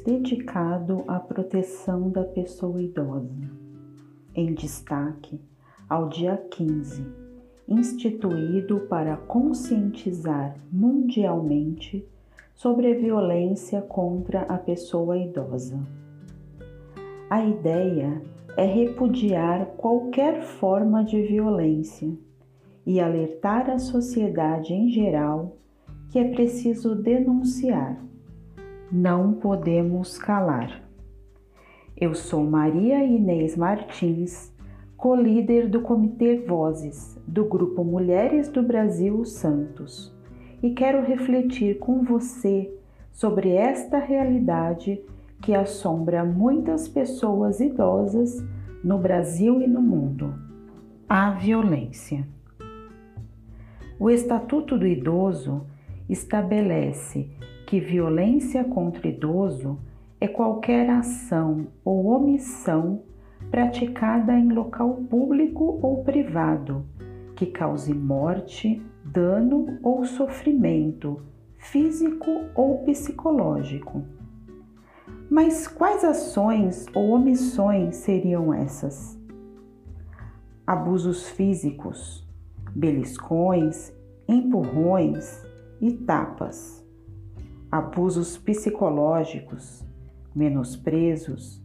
dedicado à proteção da pessoa idosa. Em destaque, ao dia 15, instituído para conscientizar mundialmente sobre a violência contra a pessoa idosa. A ideia é repudiar qualquer forma de violência e alertar a sociedade em geral que é preciso denunciar. Não podemos calar. Eu sou Maria Inês Martins, co-líder do Comitê Vozes do Grupo Mulheres do Brasil Santos, e quero refletir com você sobre esta realidade que assombra muitas pessoas idosas no Brasil e no mundo: a violência. O Estatuto do Idoso estabelece que violência contra idoso é qualquer ação ou omissão praticada em local público ou privado que cause morte, dano ou sofrimento físico ou psicológico. Mas quais ações ou omissões seriam essas? Abusos físicos, beliscões, empurrões, e tapas, abusos psicológicos, menosprezos,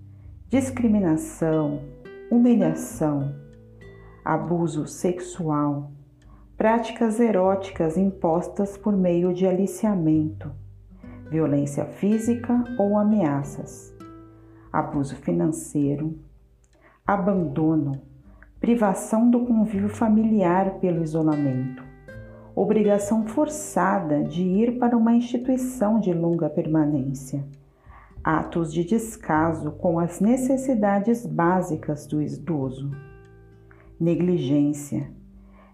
discriminação, humilhação, abuso sexual, práticas eróticas impostas por meio de aliciamento, violência física ou ameaças, abuso financeiro, abandono, privação do convívio familiar pelo isolamento, obrigação forçada de ir para uma instituição de longa permanência, atos de descaso com as necessidades básicas do idoso, negligência,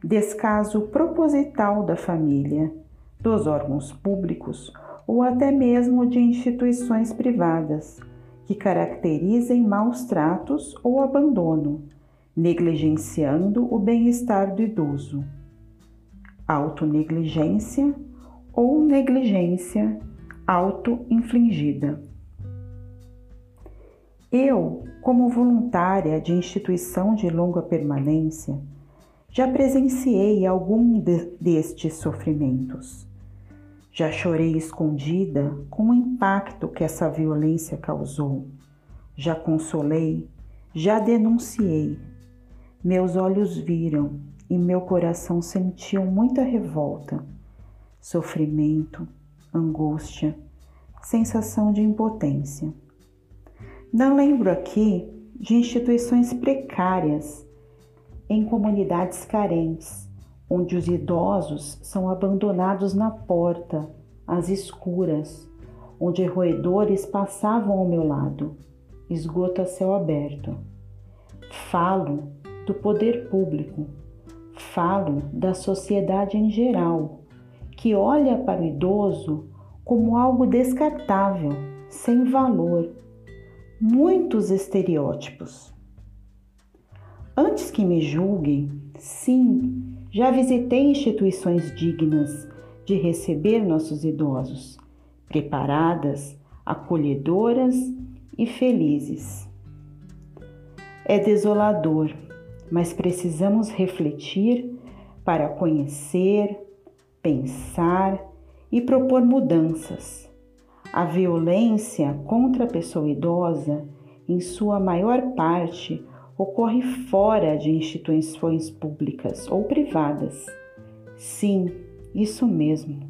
descaso proposital da família, dos órgãos públicos ou até mesmo de instituições privadas que caracterizem maus tratos ou abandono, negligenciando o bem-estar do idoso autonegligência ou negligência auto-infligida. Eu, como voluntária de instituição de longa permanência, já presenciei algum de destes sofrimentos. Já chorei escondida com o impacto que essa violência causou. Já consolei, já denunciei. Meus olhos viram e meu coração sentiu muita revolta, sofrimento, angústia, sensação de impotência. Não lembro aqui de instituições precárias em comunidades carentes, onde os idosos são abandonados na porta, às escuras, onde roedores passavam ao meu lado, esgoto a céu aberto. Falo do poder público Falo da sociedade em geral, que olha para o idoso como algo descartável, sem valor. Muitos estereótipos. Antes que me julguem, sim, já visitei instituições dignas de receber nossos idosos, preparadas, acolhedoras e felizes. É desolador mas precisamos refletir para conhecer, pensar e propor mudanças. A violência contra a pessoa idosa, em sua maior parte, ocorre fora de instituições públicas ou privadas. Sim, isso mesmo,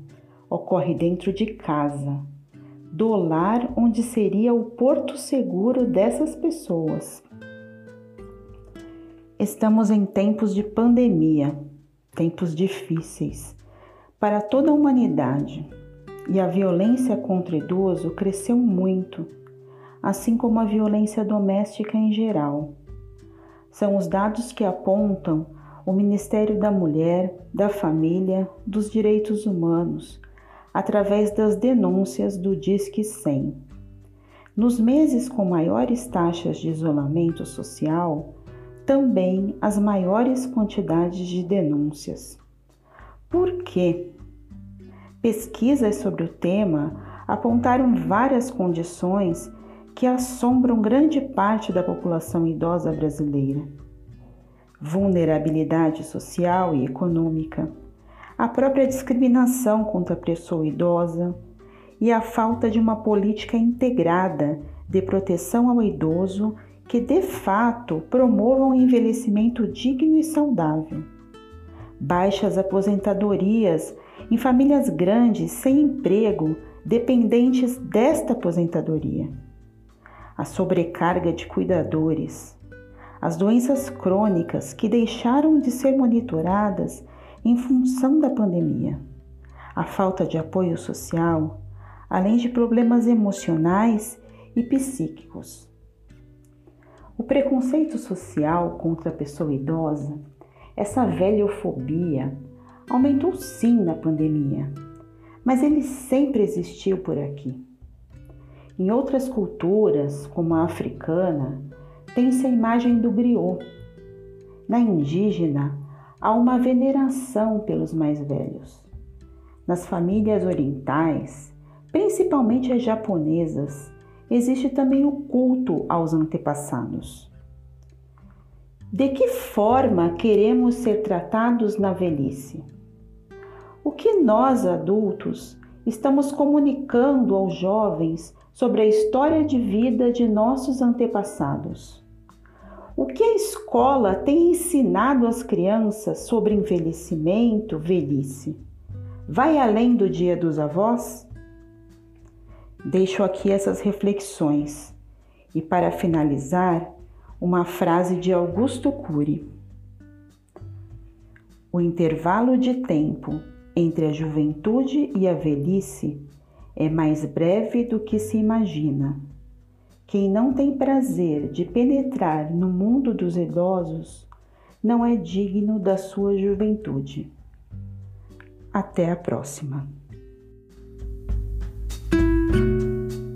ocorre dentro de casa, do lar onde seria o porto seguro dessas pessoas. Estamos em tempos de pandemia, tempos difíceis para toda a humanidade e a violência contra idoso cresceu muito, assim como a violência doméstica em geral. São os dados que apontam o Ministério da Mulher, da Família, dos Direitos Humanos, através das denúncias do Disque 100. Nos meses com maiores taxas de isolamento social, também as maiores quantidades de denúncias. Por quê? Pesquisas sobre o tema apontaram várias condições que assombram grande parte da população idosa brasileira: vulnerabilidade social e econômica, a própria discriminação contra a pessoa idosa e a falta de uma política integrada de proteção ao idoso que de fato promovam um envelhecimento digno e saudável. Baixas aposentadorias em famílias grandes sem emprego, dependentes desta aposentadoria. A sobrecarga de cuidadores, as doenças crônicas que deixaram de ser monitoradas em função da pandemia, a falta de apoio social, além de problemas emocionais e psíquicos. O preconceito social contra a pessoa idosa, essa velhofobia, aumentou sim na pandemia, mas ele sempre existiu por aqui. Em outras culturas, como a africana, tem-se a imagem do griot. Na indígena, há uma veneração pelos mais velhos. Nas famílias orientais, principalmente as japonesas, existe também o culto aos antepassados. De que forma queremos ser tratados na velhice? O que nós adultos estamos comunicando aos jovens sobre a história de vida de nossos antepassados? O que a escola tem ensinado às crianças sobre envelhecimento, velhice? Vai além do dia dos avós? Deixo aqui essas reflexões e, para finalizar, uma frase de Augusto Cury. O intervalo de tempo entre a juventude e a velhice é mais breve do que se imagina. Quem não tem prazer de penetrar no mundo dos idosos não é digno da sua juventude. Até a próxima.